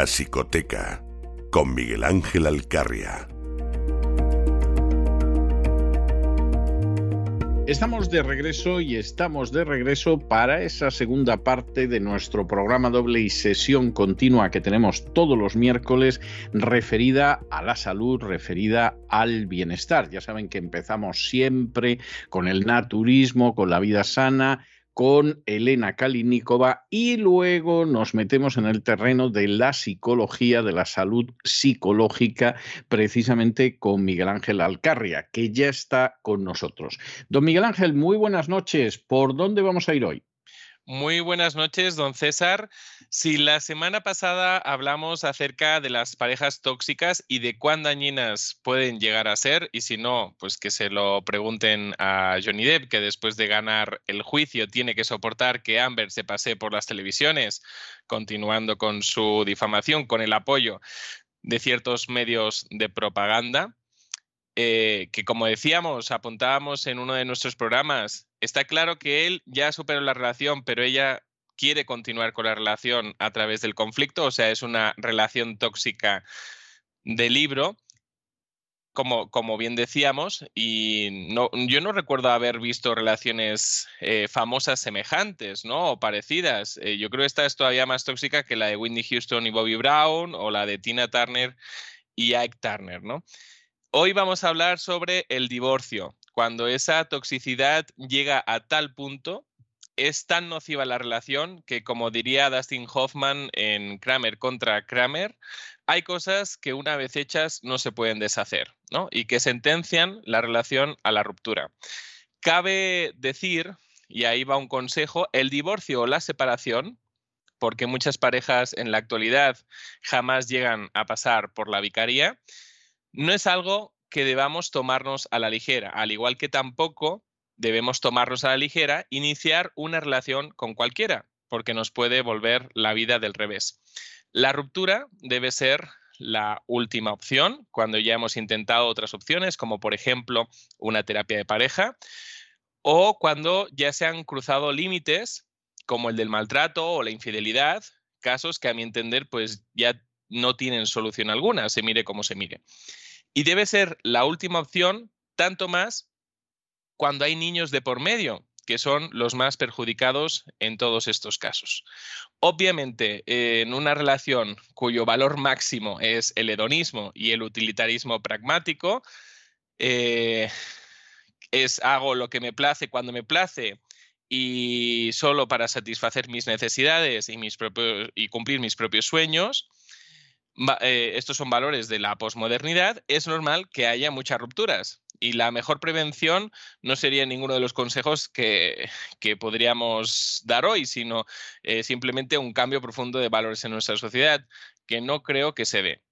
La Psicoteca con Miguel Ángel Alcarria. Estamos de regreso y estamos de regreso para esa segunda parte de nuestro programa doble y sesión continua que tenemos todos los miércoles referida a la salud, referida al bienestar. Ya saben que empezamos siempre con el naturismo, con la vida sana con Elena Kalinikova y luego nos metemos en el terreno de la psicología, de la salud psicológica, precisamente con Miguel Ángel Alcarria, que ya está con nosotros. Don Miguel Ángel, muy buenas noches. ¿Por dónde vamos a ir hoy? Muy buenas noches, don César. Si la semana pasada hablamos acerca de las parejas tóxicas y de cuán dañinas pueden llegar a ser, y si no, pues que se lo pregunten a Johnny Depp, que después de ganar el juicio tiene que soportar que Amber se pase por las televisiones, continuando con su difamación, con el apoyo de ciertos medios de propaganda. Eh, que como decíamos, apuntábamos en uno de nuestros programas, está claro que él ya superó la relación, pero ella quiere continuar con la relación a través del conflicto, o sea, es una relación tóxica de libro, como, como bien decíamos, y no, yo no recuerdo haber visto relaciones eh, famosas semejantes, ¿no? O parecidas. Eh, yo creo que esta es todavía más tóxica que la de Whitney Houston y Bobby Brown, o la de Tina Turner y Ike Turner, ¿no? Hoy vamos a hablar sobre el divorcio, cuando esa toxicidad llega a tal punto es tan nociva la relación que, como diría Dustin Hoffman en Kramer contra Kramer, hay cosas que una vez hechas no se pueden deshacer, ¿no? Y que sentencian la relación a la ruptura. Cabe decir, y ahí va un consejo, el divorcio o la separación, porque muchas parejas en la actualidad jamás llegan a pasar por la vicaría, no es algo que debamos tomarnos a la ligera, al igual que tampoco debemos tomarnos a la ligera iniciar una relación con cualquiera, porque nos puede volver la vida del revés. La ruptura debe ser la última opción cuando ya hemos intentado otras opciones, como por ejemplo una terapia de pareja, o cuando ya se han cruzado límites como el del maltrato o la infidelidad, casos que a mi entender pues ya no tienen solución alguna, se mire como se mire. Y debe ser la última opción, tanto más cuando hay niños de por medio, que son los más perjudicados en todos estos casos. Obviamente, en una relación cuyo valor máximo es el hedonismo y el utilitarismo pragmático, eh, es hago lo que me place cuando me place y solo para satisfacer mis necesidades y, mis propios, y cumplir mis propios sueños, eh, estos son valores de la posmodernidad, es normal que haya muchas rupturas. Y la mejor prevención no sería ninguno de los consejos que, podríamos dar hoy, sino eh, simplemente un cambio profundo de valores en nuestra sociedad, que no creo que se ve.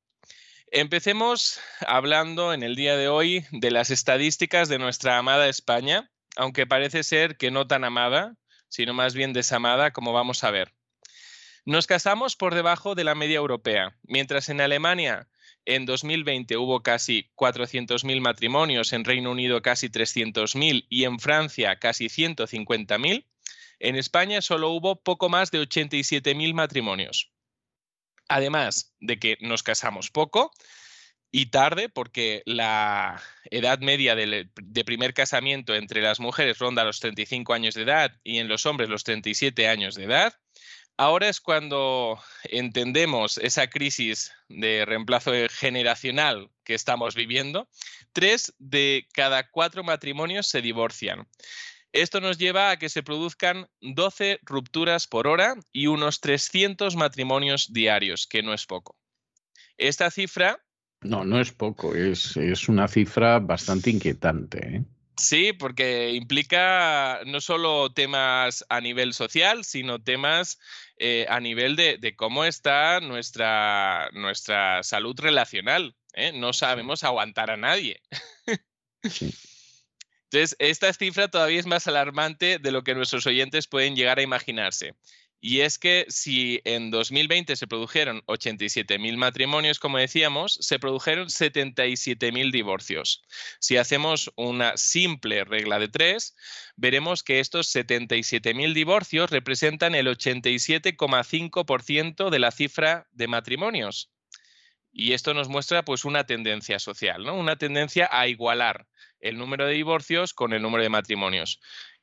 Empecemos hablando en el día de hoy de las estadísticas de nuestra amada España, aunque parece ser que no tan amada, sino más bien desamada, como vamos a ver. Nos casamos por debajo de la media europea, mientras en Alemania en 2020 hubo casi 400.000 matrimonios, en Reino Unido casi 300.000 y en Francia casi 150.000. En España solo hubo poco más de 87.000 matrimonios. Además de que nos casamos poco y tarde, porque la edad media de, de, primer casamiento entre las mujeres ronda los 35 años de edad y en los hombres los 37 años de edad. Ahora es cuando entendemos esa crisis de reemplazo generacional que estamos viviendo. Tres de cada cuatro matrimonios se divorcian. Esto nos lleva a que se produzcan 12 rupturas por hora y unos 300 matrimonios diarios, que no es poco. Esta cifra... No, no es poco, es, es una cifra bastante inquietante. ¿eh? Sí, porque implica no solo temas a nivel social, sino temas eh, a nivel de, cómo está nuestra, nuestra salud relacional. ¿eh? No sabemos aguantar a nadie. Entonces, esta cifra todavía es más alarmante de lo que nuestros oyentes pueden llegar a imaginarse. Y es que si en 2020 se produjeron 87.000 matrimonios, como decíamos, se produjeron 77.000 divorcios. Si hacemos una simple regla de tres, veremos que estos 77.000 divorcios representan el 87,5% de la cifra de matrimonios. Y esto nos muestra pues una tendencia social, ¿no? Una tendencia a igualar el número de divorcios con el número de matrimonios,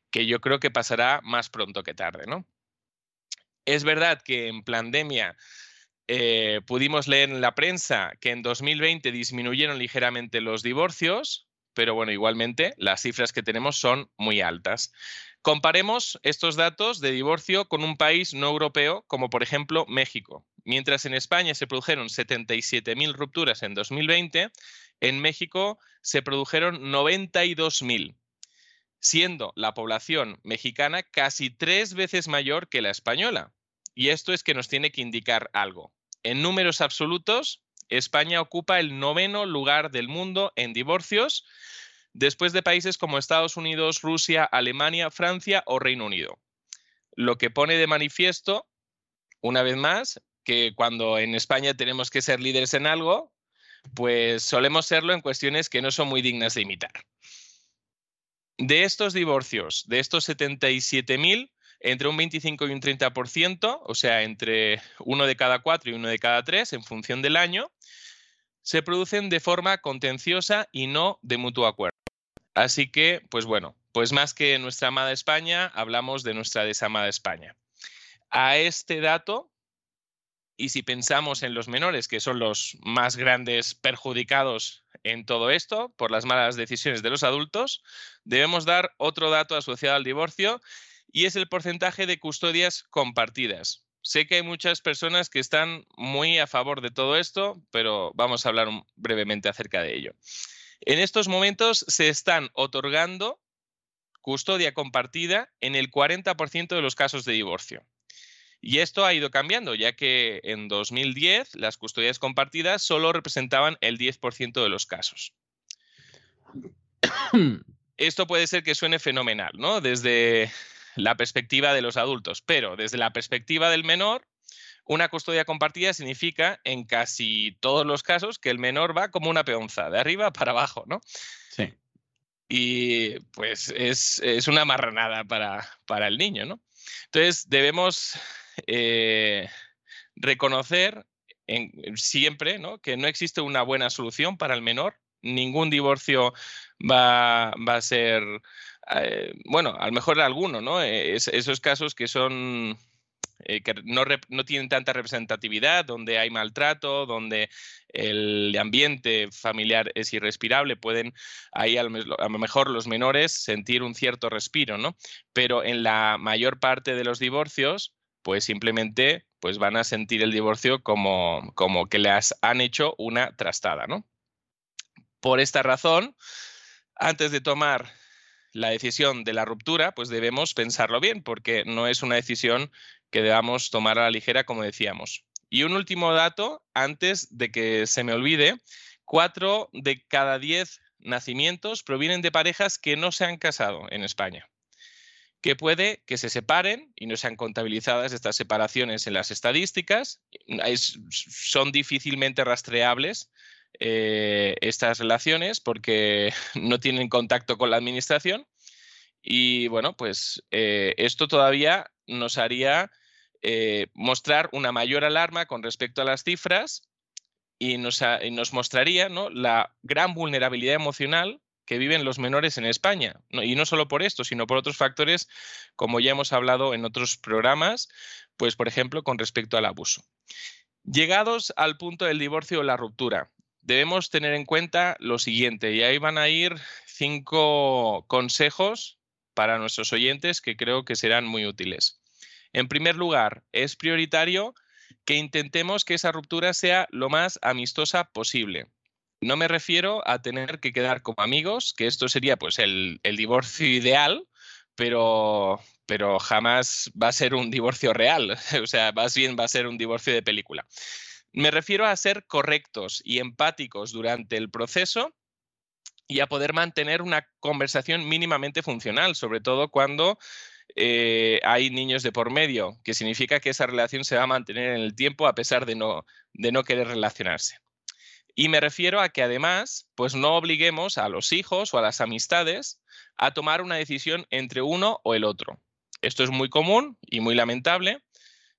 que yo creo que pasará más pronto que tarde, ¿no? Es verdad que en pandemia eh, pudimos leer en la prensa que en 2020 disminuyeron ligeramente los divorcios, pero bueno, igualmente las cifras que tenemos son muy altas. Comparemos estos datos de divorcio con un país no europeo como por ejemplo México. Mientras en España se produjeron 77.000 rupturas en 2020, en México se produjeron 92.000 siendo la población mexicana casi tres veces mayor que la española. Y esto es que nos tiene que indicar algo. En números absolutos, España ocupa el noveno lugar del mundo en divorcios, después de países como Estados Unidos, Rusia, Alemania, Francia o Reino Unido. Lo que pone de manifiesto, una vez más, que cuando en España tenemos que ser líderes en algo, pues solemos serlo en cuestiones que no son muy dignas de imitar. De estos divorcios, de estos 77.000, entre un 25 y un 30%, o sea, entre uno de cada cuatro y uno de cada tres, en función del año, se producen de forma contenciosa y no de mutuo acuerdo. Así que, pues bueno, pues más que nuestra amada España, hablamos de nuestra desamada España. A este dato, y si pensamos en los menores, que son los más grandes perjudicados en todo esto por las malas decisiones de los adultos, debemos dar otro dato asociado al divorcio y es el porcentaje de custodias compartidas. Sé que hay muchas personas que están muy a favor de todo esto, pero vamos a hablar brevemente acerca de ello. En estos momentos se están otorgando custodia compartida en el 40% de los casos de divorcio. Y esto ha ido cambiando, ya que en 2010 las custodias compartidas solo representaban el 10% de los casos. Esto puede ser que suene fenomenal, ¿no? Desde la perspectiva de los adultos, pero desde la perspectiva del menor, una custodia compartida significa en casi todos los casos que el menor va como una peonza, de arriba para abajo, ¿no? Sí y pues es, una marranada para, para, el niño, ¿no? Entonces debemos eh, reconocer siempre ¿no? que no existe una buena solución para el menor. Ningún divorcio va, va a ser, eh, bueno, a lo mejor alguno, ¿no? esos casos que son eh, que no, tienen tanta representatividad, donde hay maltrato, donde el ambiente familiar es irrespirable, pueden ahí a lo, mejor los menores sentir un cierto respiro, ¿no? Pero en la mayor parte de los divorcios, pues simplemente pues van a sentir el divorcio como, como que les han hecho una trastada, ¿no? Por esta razón, antes de tomar la decisión de la ruptura, pues debemos pensarlo bien, porque no es una decisión que debamos tomar a la ligera, como decíamos. Y un último dato, antes de que se me olvide, cuatro de cada diez nacimientos provienen de parejas que no se han casado en España que puede que se separen y no sean contabilizadas estas separaciones en las estadísticas. son difícilmente rastreables eh, estas relaciones porque no tienen contacto con la administración. Y bueno, pues eh, esto todavía nos haría eh, mostrar una mayor alarma con respecto a las cifras y nos, mostraría la gran vulnerabilidad emocional que viven los menores en España. Y no solo por esto, sino por otros factores, como ya hemos hablado en otros programas, pues por ejemplo con respecto al abuso. Llegados al punto del divorcio o la ruptura, debemos tener en cuenta lo siguiente, y ahí van a ir cinco consejos para nuestros oyentes que creo que serán muy útiles. En primer lugar, es prioritario que intentemos que esa ruptura sea lo más amistosa posible. No me refiero a tener que quedar como amigos, que esto sería pues el, divorcio ideal, pero, pero jamás va a ser un divorcio real, o sea, más bien va a ser un divorcio de película. Me refiero a ser correctos y empáticos durante el proceso y a poder mantener una conversación mínimamente funcional, sobre todo cuando eh, hay niños de por medio, que significa que esa relación se va a mantener en el tiempo a pesar de no, de no querer relacionarse. Y me refiero a que además, pues no obliguemos a los hijos o a las amistades a tomar una decisión entre uno o el otro. Esto es muy común y muy lamentable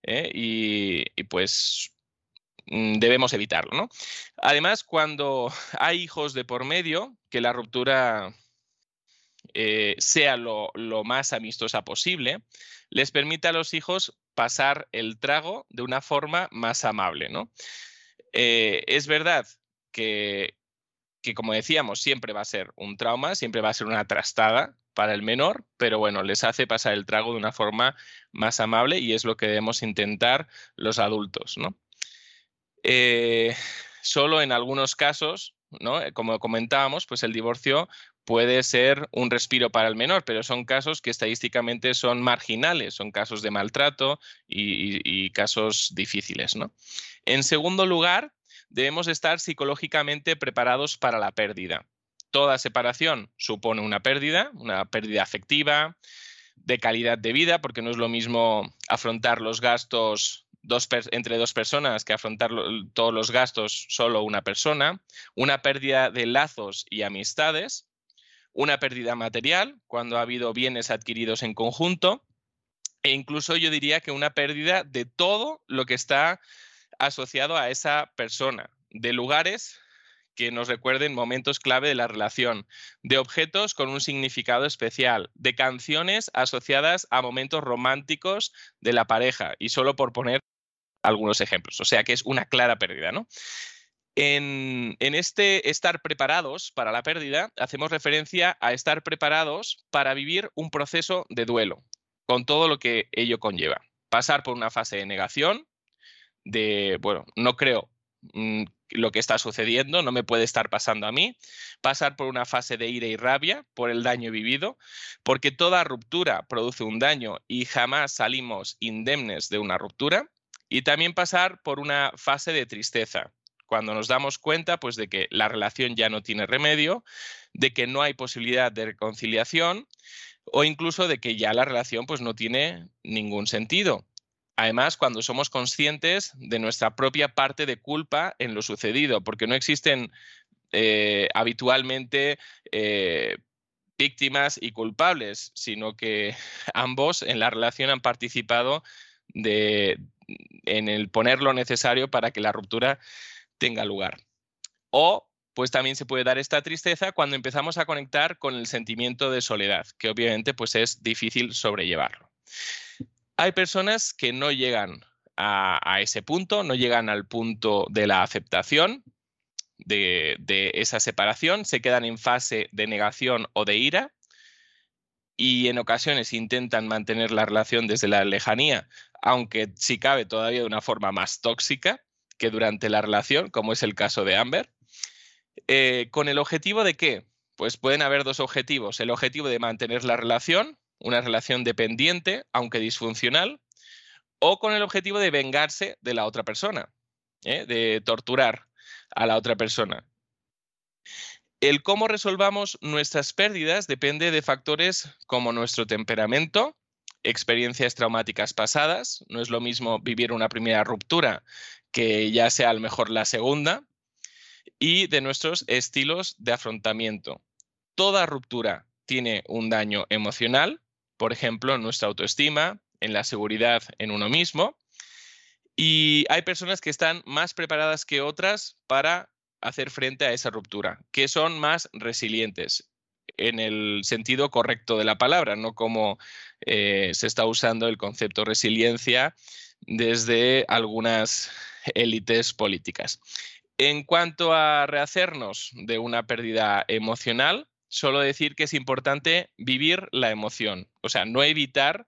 ¿eh? y, pues debemos evitarlo. ¿no? Además, cuando hay hijos de por medio, que la ruptura eh, sea lo, más amistosa posible, les permite a los hijos pasar el trago de una forma más amable. ¿no? Eh, es verdad que, que, como decíamos, siempre va a ser un trauma, siempre va a ser una trastada para el menor, pero bueno, les hace pasar el trago de una forma más amable y es lo que debemos intentar los adultos. ¿no? Eh, solo en algunos casos, ¿no? como comentábamos, pues el divorcio puede ser un respiro para el menor, pero son casos que estadísticamente son marginales, son casos de maltrato y, casos difíciles. ¿no? En segundo lugar, debemos estar psicológicamente preparados para la pérdida. Toda separación supone una pérdida, una pérdida afectiva, de calidad de vida, porque no es lo mismo afrontar los gastos entre dos personas que afrontar todos los gastos solo una persona, una pérdida de lazos y amistades, una pérdida material cuando ha habido bienes adquiridos en conjunto e incluso yo diría que una pérdida de todo lo que está asociado a esa persona, de lugares que nos recuerden momentos clave de la relación, de objetos con un significado especial, de canciones asociadas a momentos románticos de la pareja, y solo por poner algunos ejemplos. O sea que es una clara pérdida, ¿no? En, este estar preparados para la pérdida, hacemos referencia a estar preparados para vivir un proceso de duelo. con todo lo que ello conlleva. Pasar por una fase de negación, de, bueno, no creo mm, lo que está sucediendo, no me puede estar pasando a mí, pasar por una fase de ira y rabia por el daño vivido, porque toda ruptura produce un daño y jamás salimos indemnes de una ruptura, y también pasar por una fase de tristeza, cuando nos damos cuenta pues de que la relación ya no tiene remedio, de que no hay posibilidad de reconciliación o incluso de que ya la relación pues no tiene ningún sentido. Además, cuando somos conscientes de nuestra propia parte de culpa en lo sucedido, porque no existen eh, habitualmente eh, víctimas y culpables, sino que ambos en la relación han participado de, en el poner lo necesario para que la ruptura tenga lugar. O pues también se puede dar esta tristeza cuando empezamos a conectar con el sentimiento de soledad, que obviamente pues es difícil sobrellevarlo. Hay personas que no llegan a, ese punto, no llegan al punto de la aceptación de, de esa separación, se quedan en fase de negación o de ira y en ocasiones intentan mantener la relación desde la lejanía, aunque si cabe todavía de una forma más tóxica que durante la relación, como es el caso de Amber. Eh, ¿Con el objetivo de qué? Pues pueden haber dos objetivos. El objetivo de mantener la relación, una relación dependiente, aunque disfuncional, o con el objetivo de vengarse de la otra persona, ¿eh? de torturar a la otra persona. El cómo resolvamos nuestras pérdidas depende de factores como nuestro temperamento, experiencias traumáticas pasadas. No es lo mismo vivir una primera ruptura que ya sea a lo mejor la segunda, y de nuestros estilos de afrontamiento. Toda ruptura tiene un daño emocional, por ejemplo, en nuestra autoestima, en la seguridad en uno mismo, y hay personas que están más preparadas que otras para hacer frente a esa ruptura, que son más resilientes en el sentido correcto de la palabra, no como eh, se está usando el concepto resiliencia desde algunas élites políticas. En cuanto a rehacernos de una pérdida emocional, solo decir que es importante vivir la emoción, o sea, no evitar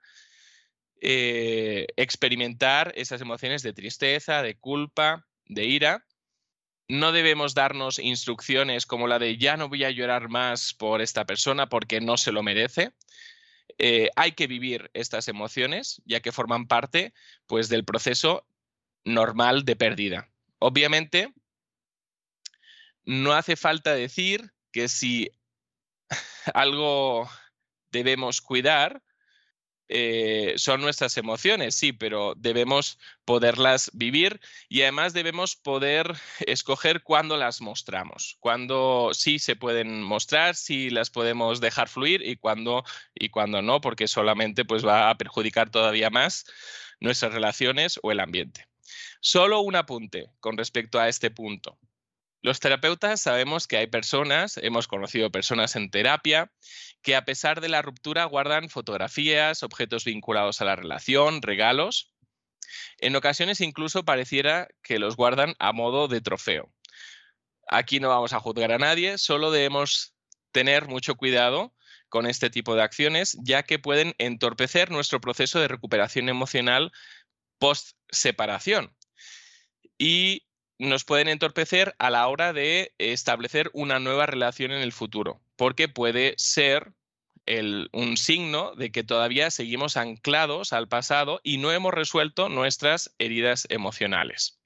eh, experimentar esas emociones de tristeza, de culpa, de ira. No debemos darnos instrucciones como la de ya no voy a llorar más por esta persona porque no se lo merece. Eh, hay que vivir estas emociones, ya que forman parte pues, del proceso normal de pérdida. Obviamente, no hace falta decir que si algo debemos cuidar, eh, son nuestras emociones, sí, pero debemos poderlas vivir y además debemos poder escoger cuándo las mostramos, cuándo sí se pueden mostrar, si las podemos dejar fluir y cuándo y no, porque solamente pues, va a perjudicar todavía más nuestras relaciones o el ambiente. Solo un apunte con respecto a este punto. Los terapeutas sabemos que hay personas, hemos conocido personas en terapia, que a pesar de la ruptura guardan fotografías, objetos vinculados a la relación, regalos. En ocasiones incluso pareciera que los guardan a modo de trofeo. Aquí no vamos a juzgar a nadie, solo debemos tener mucho cuidado con este tipo de acciones, ya que pueden entorpecer nuestro proceso de recuperación emocional post separación y nos pueden entorpecer a la hora de establecer una nueva relación en el futuro, porque puede ser un signo de que todavía seguimos anclados al pasado y no hemos resuelto nuestras heridas emocionales.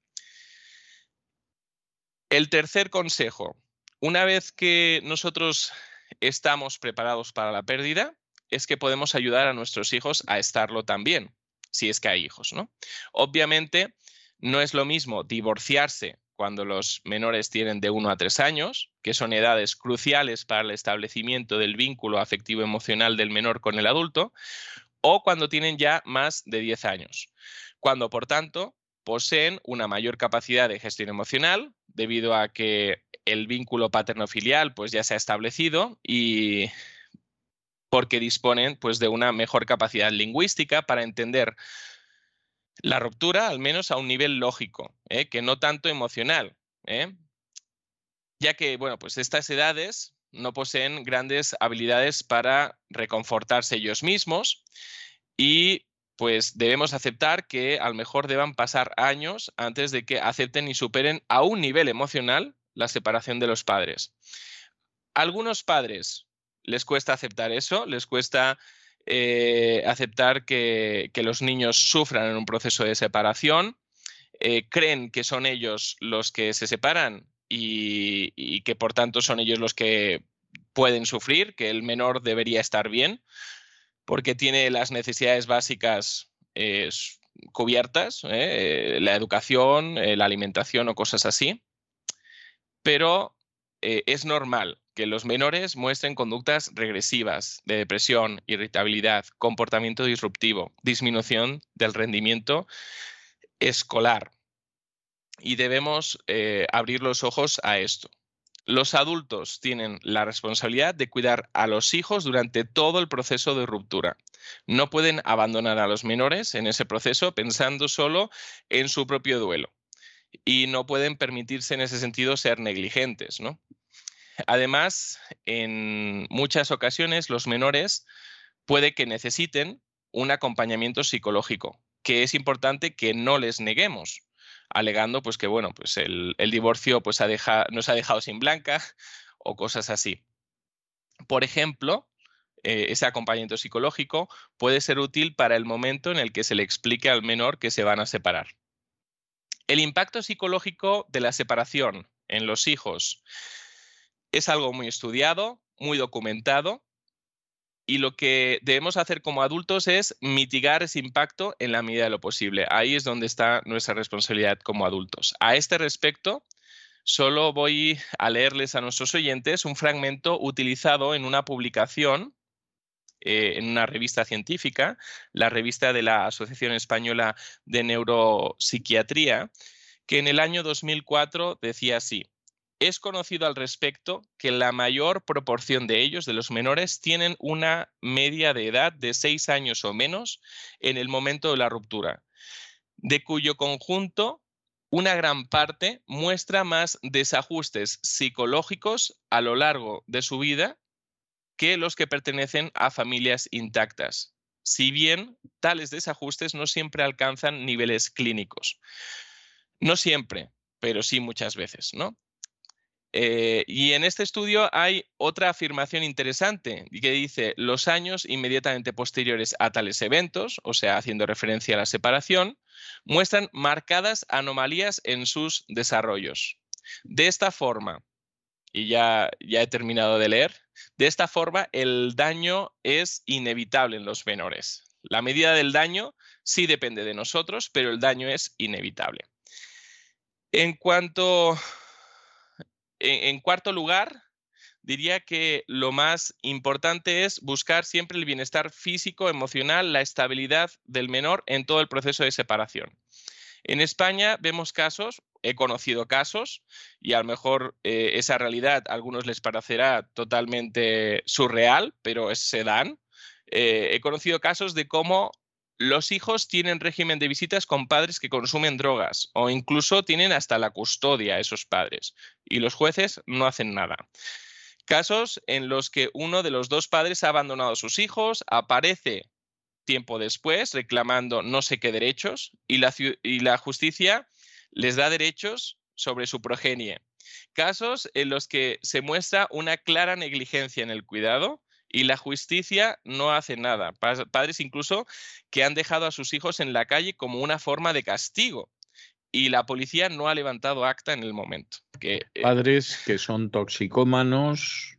El tercer consejo, una vez que nosotros estamos preparados para la pérdida, es que podemos ayudar a nuestros hijos a estarlo también, si es que hay hijos, ¿no? Obviamente, no es lo mismo divorciarse cuando los menores tienen de 1 a 3 años, que son edades cruciales para el establecimiento del vínculo afectivo emocional del menor con el adulto, o cuando tienen ya más de 10 años, cuando por tanto poseen una mayor capacidad de gestión emocional debido a que el vínculo paterno-filial pues ya se ha establecido y porque disponen pues de una mejor capacidad lingüística para entender la ruptura al menos a un nivel lógico, ¿eh? que no tanto emocional, ¿eh? ya que, bueno, pues estas edades no poseen grandes habilidades para reconfortarse ellos mismos y pues debemos aceptar que a lo mejor deban pasar años antes de que acepten y superen a un nivel emocional la separación de los padres. algunos padres les cuesta aceptar eso, les cuesta eh, aceptar que, los niños sufran en un proceso de separación, eh, creen que son ellos los que se separan y, que por tanto son ellos los que pueden sufrir, que el menor debería estar bien, porque tiene las necesidades básicas eh, cubiertas, la educación, la alimentación o cosas así. Pero es normal que los menores muestren conductas regresivas de depresión, irritabilidad, comportamiento disruptivo, disminución del rendimiento escolar. Y debemos eh, abrir los ojos a esto. Los adultos tienen la responsabilidad de cuidar a los hijos durante todo el proceso de ruptura. No pueden abandonar a los menores en ese proceso pensando solo en su propio duelo. Y no pueden permitirse en ese sentido ser negligentes, ¿no? Además, en muchas ocasiones los menores puede que necesiten un acompañamiento psicológico, que es importante que no les neguemos, alegando pues que bueno, pues el, divorcio pues nos ha dejado sin blanca o cosas así. Por ejemplo, eh, ese acompañamiento psicológico puede ser útil para el momento en el que se le explique al menor que se van a separar. El impacto psicológico de la separación en los hijos es algo muy estudiado, muy documentado, y lo que debemos hacer como adultos es mitigar ese impacto en la medida de lo posible. Ahí es donde está nuestra responsabilidad como adultos. A este respecto, solo voy a leerles a nuestros oyentes un fragmento utilizado en una publicación eh, en una revista científica, la revista de la Asociación Española de Neuropsiquiatría, que en el año 2004 decía así, es conocido al respecto que la mayor proporción de ellos, de los menores, tienen una media de edad de seis años o menos en el momento de la ruptura, de cuyo conjunto una gran parte muestra más desajustes psicológicos a lo largo de su vida que los que pertenecen a familias intactas, si bien tales desajustes no siempre alcanzan niveles clínicos. No siempre, pero sí muchas veces, ¿no? Eh, y en este estudio hay otra afirmación interesante que dice los años inmediatamente posteriores a tales eventos, o sea, haciendo referencia a la separación, muestran marcadas anomalías en sus desarrollos. De esta forma, y ya, ya he terminado de leer, de esta forma el daño es inevitable en los menores. La medida del daño sí depende de nosotros, pero el daño es inevitable. En cuanto en, cuarto lugar, diría que lo más importante es buscar siempre el bienestar físico, emocional, la estabilidad del menor en todo el proceso de separación. En España vemos casos, he conocido casos, y a lo mejor eh, esa realidad a algunos les parecerá totalmente surreal, pero se dan. Eh, he conocido casos de cómo los hijos tienen régimen de visitas con padres que consumen drogas o incluso tienen hasta la custodia a esos padres y los jueces no hacen nada. Casos en los que uno de los dos padres ha abandonado a sus hijos, aparece tiempo después reclamando no sé qué derechos y la, justicia les da derechos sobre su progenie. Casos en los que se muestra una clara negligencia en el cuidado y la justicia no hace nada. Padres incluso que han dejado a sus hijos en la calle como una forma de castigo. Y la policía no ha levantado acta en el momento. Que, eh, padres que son toxicómanos,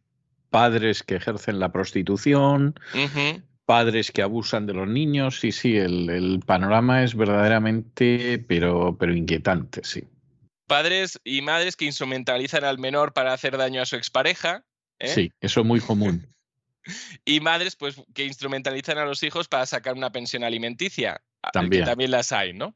padres que ejercen la prostitución, padres que abusan de los niños. Sí, sí, el, panorama es verdaderamente, pero, pero inquietante, sí. Padres y madres que instrumentalizan al menor para hacer daño a su expareja. ¿eh? Sí, eso es muy común. Y madres pues que instrumentalizan a los hijos para sacar una pensión alimenticia. También. también las hay, ¿no?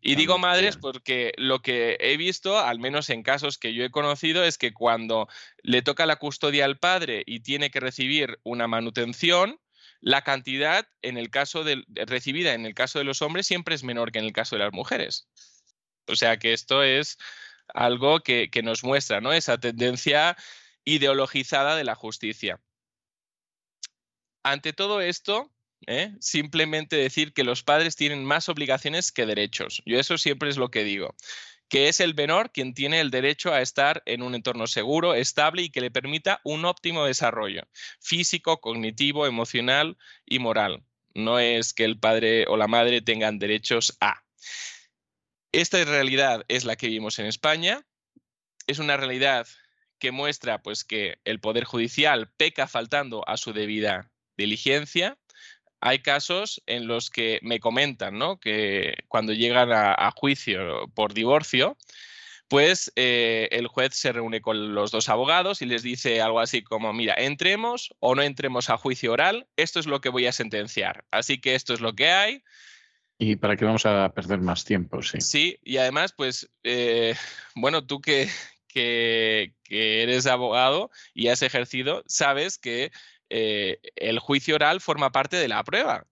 Y digo madres porque lo que he visto, al menos en casos que yo he conocido, es que cuando le toca la custodia al padre y tiene que recibir una manutención, la cantidad en el caso de, recibida en el caso de los hombres siempre es menor que en el caso de las mujeres. O sea que esto es algo que, que nos muestra ¿no? esa tendencia ideologizada de la justicia. Ante todo esto, ¿eh? simplemente decir que los padres tienen más obligaciones que derechos. Yo eso siempre es lo que digo que es el menor quien tiene el derecho a estar en un entorno seguro, estable y que le permita un óptimo desarrollo físico, cognitivo, emocional y moral. No es que el padre o la madre tengan derechos a. Esta realidad es la que vivimos en España. Es una realidad que muestra pues, que el Poder Judicial peca faltando a su debida diligencia hay casos en los que me comentan ¿no? que cuando llegan a, juicio por divorcio, pues eh, el juez se reúne con los dos abogados y les dice algo así como, mira, entremos o no entremos a juicio oral, esto es lo que voy a sentenciar. Así que esto es lo que hay. ¿Y para qué vamos a perder más tiempo? Sí, sí y además, pues, eh, bueno, tú que, que, que eres abogado y has ejercido, sabes que eh, el juicio oral forma parte de la prueba.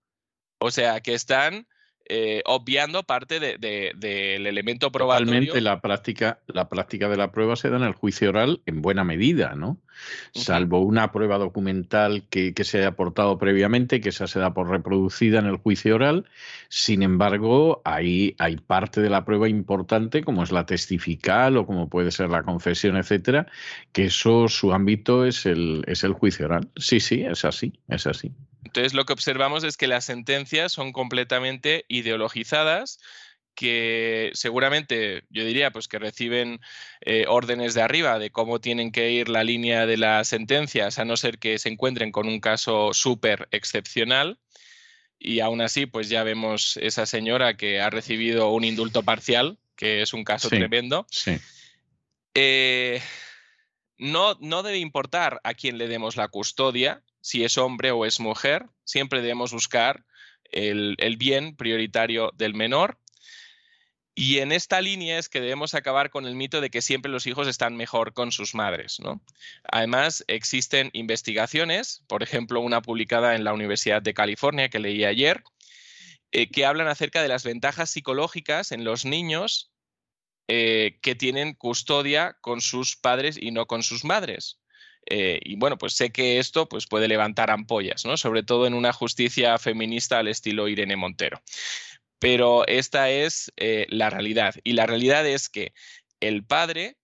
O sea, que están eh, obviando parte del elemento probatorio. Totalmente la práctica, la práctica de la prueba se da en el juicio oral en buena medida, ¿no? Salvo una prueba documental que, se haya aportado previamente, que esa se da por reproducida en el juicio oral. Sin embargo, ahí hay parte de la prueba importante, como es la testifical o como puede ser la confesión, etcétera, que eso, su ámbito es el, es el juicio oral. Sí, sí, es así, es así. Entonces lo que observamos es que las sentencias son completamente ideologizadas que seguramente yo diría pues que reciben eh, órdenes de arriba de cómo tienen que ir la línea de las sentencias a no ser que se encuentren con un caso súper excepcional y aún así pues ya vemos esa señora que ha recibido un indulto parcial que es un caso tremendo sí. Eh, no, no debe importar a quién le demos la custodia si es hombre o es mujer, siempre debemos buscar el, bien prioritario del menor. Y en esta línea es que debemos acabar con el mito de que siempre los hijos están mejor con sus madres. Además, existen investigaciones, por ejemplo, una publicada en la Universidad de California que leí ayer, eh, que hablan acerca de las ventajas psicológicas en los niños eh, que tienen custodia con sus padres y no con sus madres. Eh, y bueno, pues sé que esto pues, puede levantar ampollas, ¿no? Sobre todo en una justicia feminista al estilo Irene Montero. Pero esta es eh, la realidad. Y la realidad es que el padre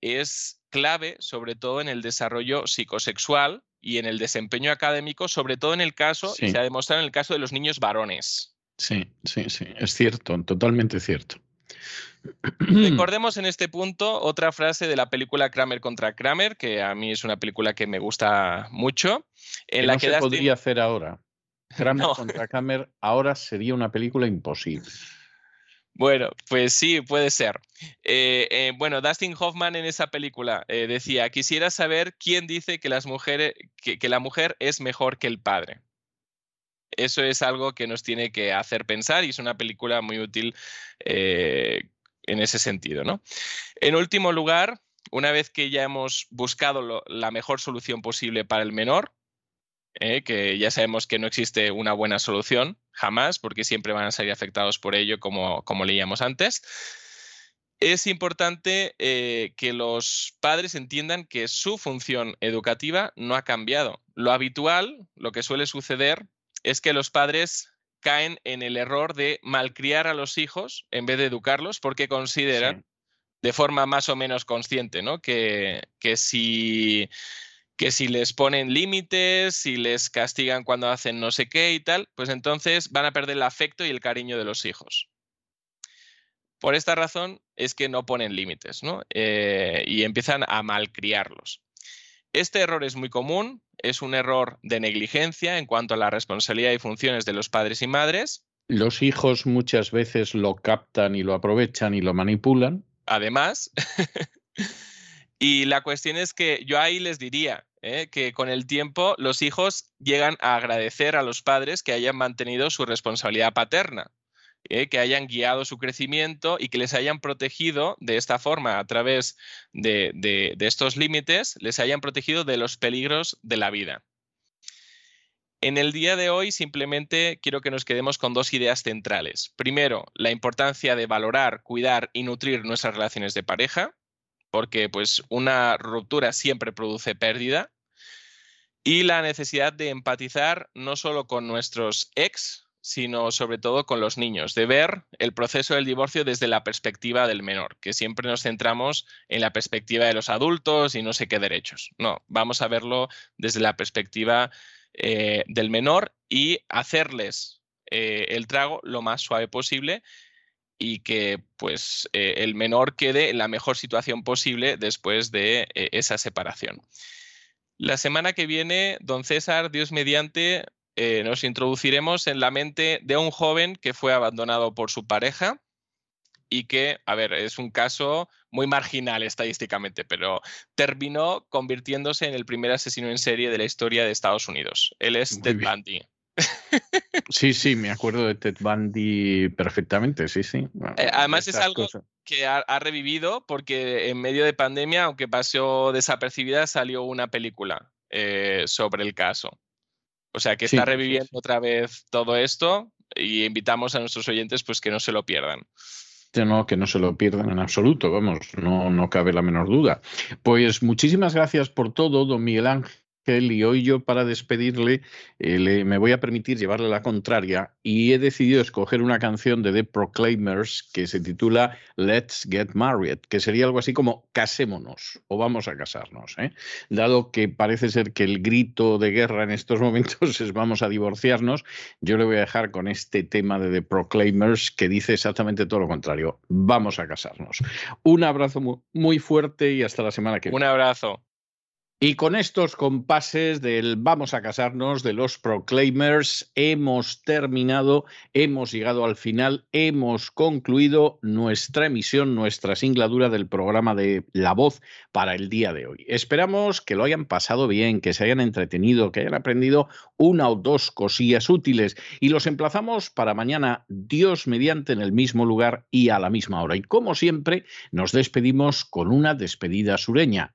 es clave, sobre todo en el desarrollo psicosexual y en el desempeño académico, sobre todo en el caso, se ha demostrado en el caso de los niños varones. Sí, sí, sí, es cierto, totalmente cierto. Recordemos en este punto otra frase de la película Kramer contra Kramer, que a mí es una película que me gusta mucho. En la que se podría hacer ahora. Kramer contra Kramer ahora sería una película imposible. Bueno, pues sí, puede ser. Eh, eh, bueno, Dustin Hoffman en esa película eh, decía, quisiera saber quién dice que, las mujeres, que, la mujer es mejor que el padre. Eso es algo que nos tiene que hacer pensar y es una película muy útil en ese sentido. ¿no? En último lugar, una vez que ya hemos buscado la mejor solución posible para el menor, ¿eh? que ya sabemos que no existe una buena solución, jamás, porque siempre van a salir afectados por ello, como, como leíamos antes, es importante eh, que los padres entiendan que su función educativa no ha cambiado. Lo habitual, lo que suele suceder, es que los padres caen en el error de malcriar a los hijos en vez de educarlos porque consideran de forma más o menos consciente, ¿no? Que, que, si, que si les ponen límites, si les castigan cuando hacen no sé qué y tal, pues entonces van a perder el afecto y el cariño de los hijos. Por esta razón es que no ponen límites, ¿no? Eh, y empiezan a malcriarlos. Este error es muy común, es un error de negligencia en cuanto a la responsabilidad y funciones de los padres y madres. Los hijos muchas veces lo captan y lo aprovechan y lo manipulan. Además, y la cuestión es que yo ahí les diría ¿eh? que con el tiempo los hijos llegan a agradecer a los padres que hayan mantenido su responsabilidad paterna. ¿Eh? que hayan guiado su crecimiento y que les hayan protegido de esta forma a través de, estos límites, les hayan protegido de los peligros de la vida. En el día de hoy simplemente quiero que nos quedemos con dos ideas centrales. Primero, la importancia de valorar, cuidar y nutrir nuestras relaciones de pareja, porque pues una ruptura siempre produce pérdida y la necesidad de empatizar no solo con nuestros ex, sino sobre todo con los niños, de ver el proceso del divorcio desde la perspectiva del menor, que siempre nos centramos en la perspectiva de los adultos y no sé qué derechos. No, vamos a verlo desde la perspectiva eh, del menor y hacerles eh, el trago lo más suave posible y que pues eh, el menor quede en la mejor situación posible después de esa separación. La semana que viene, don César, Dios mediante, eh, nos introduciremos en la mente de un joven que fue abandonado por su pareja y que, a ver, es un caso muy marginal estadísticamente, pero terminó convirtiéndose en el primer asesino en serie de la historia de Estados Unidos. Él es Ted Bundy. Sí, sí, me acuerdo de Ted Bundy perfectamente, sí, sí. Eh, además es algo que ha, revivido porque en medio de pandemia, aunque pasó desapercibida, salió una película eh, sobre el caso. O sea que está reviviendo otra vez todo esto y invitamos a nuestros oyentes pues que no se lo pierdan. No, que no se lo pierdan en absoluto, vamos, no, no cabe la menor duda. Pues muchísimas gracias por todo, don Miguel Ángel y hoy yo para despedirle eh, me voy a permitir llevarle la contraria y he decidido escoger una canción de The Proclaimers que se titula Let's Get Married, que sería algo así como casémonos o vamos a casarnos. ¿eh? Dado que parece ser que el grito de guerra en estos momentos es vamos a divorciarnos, yo le voy a dejar con este tema de The Proclaimers que dice exactamente todo lo contrario, vamos a casarnos. Un abrazo muy fuerte y hasta la semana que viene. Un abrazo. Y con estos compases del vamos a casarnos de los Proclaimers hemos terminado, hemos llegado al final, hemos concluido nuestra emisión, nuestra singladura del programa de La Voz para el día de hoy. Esperamos que lo hayan pasado bien, que se hayan entretenido, que hayan aprendido una o dos cosillas útiles y los emplazamos para mañana, Dios mediante, en el mismo lugar y a la misma hora. Y como siempre, nos despedimos con una despedida sureña.